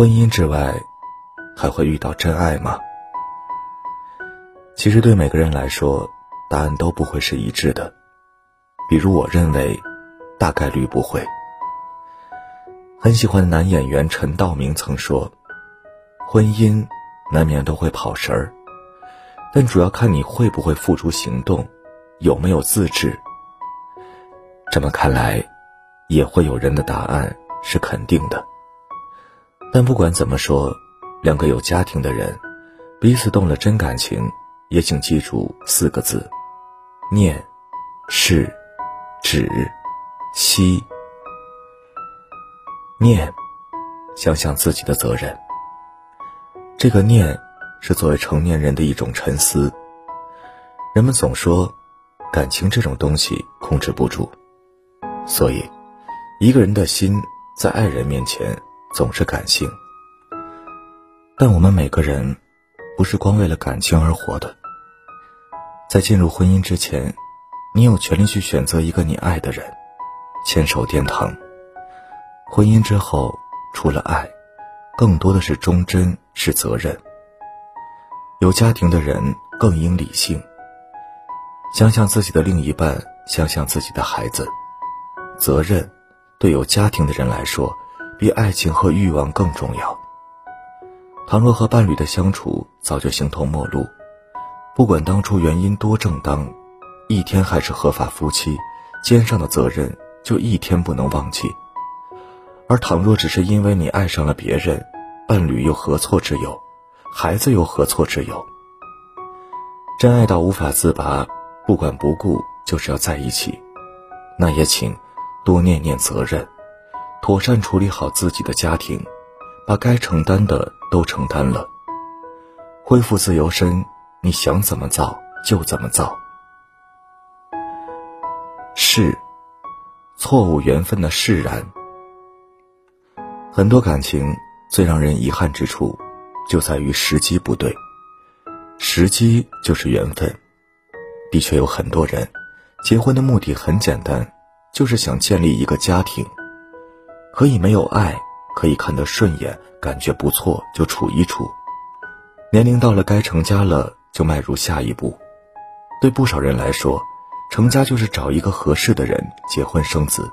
婚姻之外，还会遇到真爱吗？其实对每个人来说，答案都不会是一致的。比如，我认为，大概率不会。很喜欢的男演员陈道明曾说：“婚姻难免都会跑神儿，但主要看你会不会付诸行动，有没有自制。”这么看来，也会有人的答案是肯定的。但不管怎么说，两个有家庭的人，彼此动了真感情，也请记住四个字：念、是、止、息。念，想想自己的责任。这个念，是作为成年人的一种沉思。人们总说，感情这种东西控制不住，所以，一个人的心在爱人面前。总是感性，但我们每个人不是光为了感情而活的。在进入婚姻之前，你有权利去选择一个你爱的人，牵手殿堂。婚姻之后，除了爱，更多的是忠贞，是责任。有家庭的人更应理性，想想自己的另一半，想想自己的孩子。责任，对有家庭的人来说。比爱情和欲望更重要。倘若和伴侣的相处早就形同陌路，不管当初原因多正当，一天还是合法夫妻，肩上的责任就一天不能忘记。而倘若只是因为你爱上了别人，伴侣又何错之有？孩子又何错之有？真爱到无法自拔，不管不顾就是要在一起，那也请多念念责任。妥善处理好自己的家庭，把该承担的都承担了。恢复自由身，你想怎么造就怎么造。是，错误缘分的释然。很多感情最让人遗憾之处，就在于时机不对。时机就是缘分。的确有很多人，结婚的目的很简单，就是想建立一个家庭。可以没有爱，可以看得顺眼，感觉不错就处一处。年龄到了该成家了，就迈入下一步。对不少人来说，成家就是找一个合适的人结婚生子。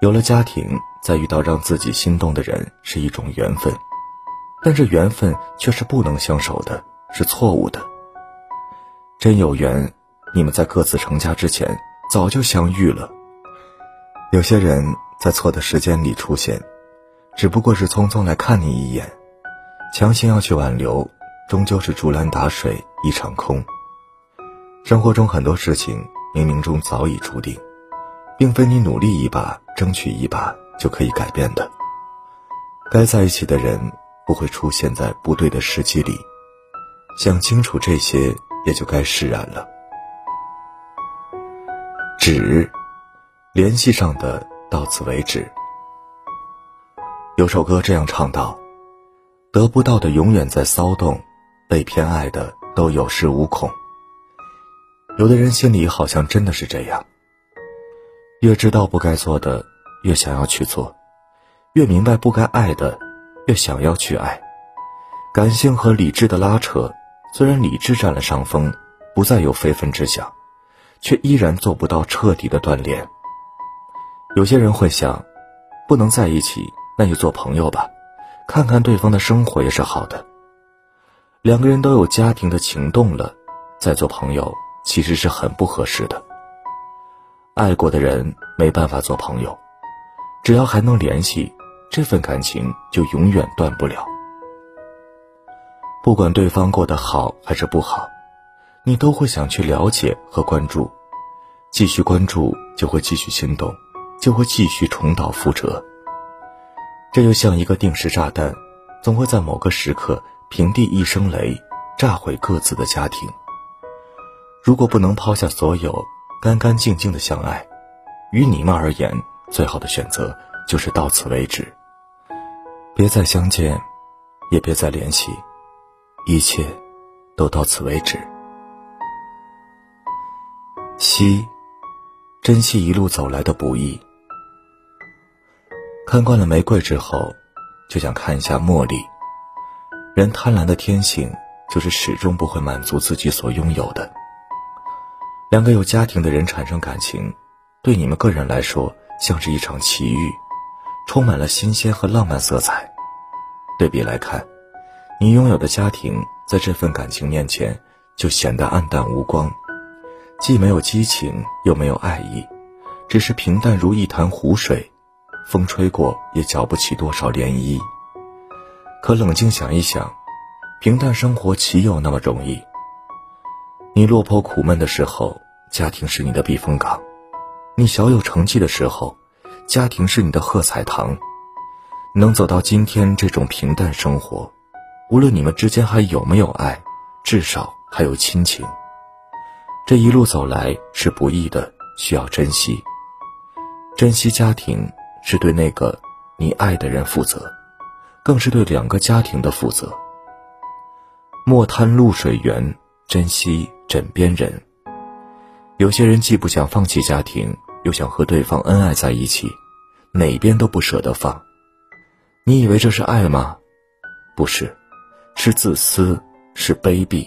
有了家庭，再遇到让自己心动的人是一种缘分，但这缘分却是不能相守的，是错误的。真有缘，你们在各自成家之前早就相遇了。有些人。在错的时间里出现，只不过是匆匆来看你一眼，强行要去挽留，终究是竹篮打水一场空。生活中很多事情冥冥中早已注定，并非你努力一把、争取一把就可以改变的。该在一起的人不会出现在不对的时机里，想清楚这些，也就该释然了。纸，联系上的。到此为止。有首歌这样唱道：“得不到的永远在骚动，被偏爱的都有恃无恐。”有的人心里好像真的是这样。越知道不该做的，越想要去做；越明白不该爱的，越想要去爱。感性和理智的拉扯，虽然理智占了上风，不再有非分之想，却依然做不到彻底的断联。有些人会想，不能在一起，那就做朋友吧，看看对方的生活也是好的。两个人都有家庭的情动了，再做朋友其实是很不合适的。爱过的人没办法做朋友，只要还能联系，这份感情就永远断不了。不管对方过得好还是不好，你都会想去了解和关注，继续关注就会继续心动。就会继续重蹈覆辙。这就像一个定时炸弹，总会在某个时刻平地一声雷，炸毁各自的家庭。如果不能抛下所有，干干净净的相爱，于你们而言，最好的选择就是到此为止，别再相见，也别再联系，一切都到此为止。惜，珍惜一路走来的不易。看惯了玫瑰之后，就想看一下茉莉。人贪婪的天性就是始终不会满足自己所拥有的。两个有家庭的人产生感情，对你们个人来说像是一场奇遇，充满了新鲜和浪漫色彩。对比来看，你拥有的家庭在这份感情面前就显得黯淡无光，既没有激情，又没有爱意，只是平淡如一潭湖水，风吹过也搅不起多少涟漪。可冷静想一想，平淡生活岂有那么容易？你落魄苦闷的时候，家庭是你的避风港；你小有成绩的时候，家庭是你的喝彩堂。能走到今天这种平淡生活，无论你们之间还有没有爱，至少还有亲情。这一路走来是不易的，需要珍惜。珍惜家庭是对那个你爱的人负责，更是对两个家庭的负责。莫贪露水源，珍惜。枕边人，有些人既不想放弃家庭，又想和对方恩爱在一起，哪边都不舍得放。你以为这是爱吗？不是，是自私，是卑鄙。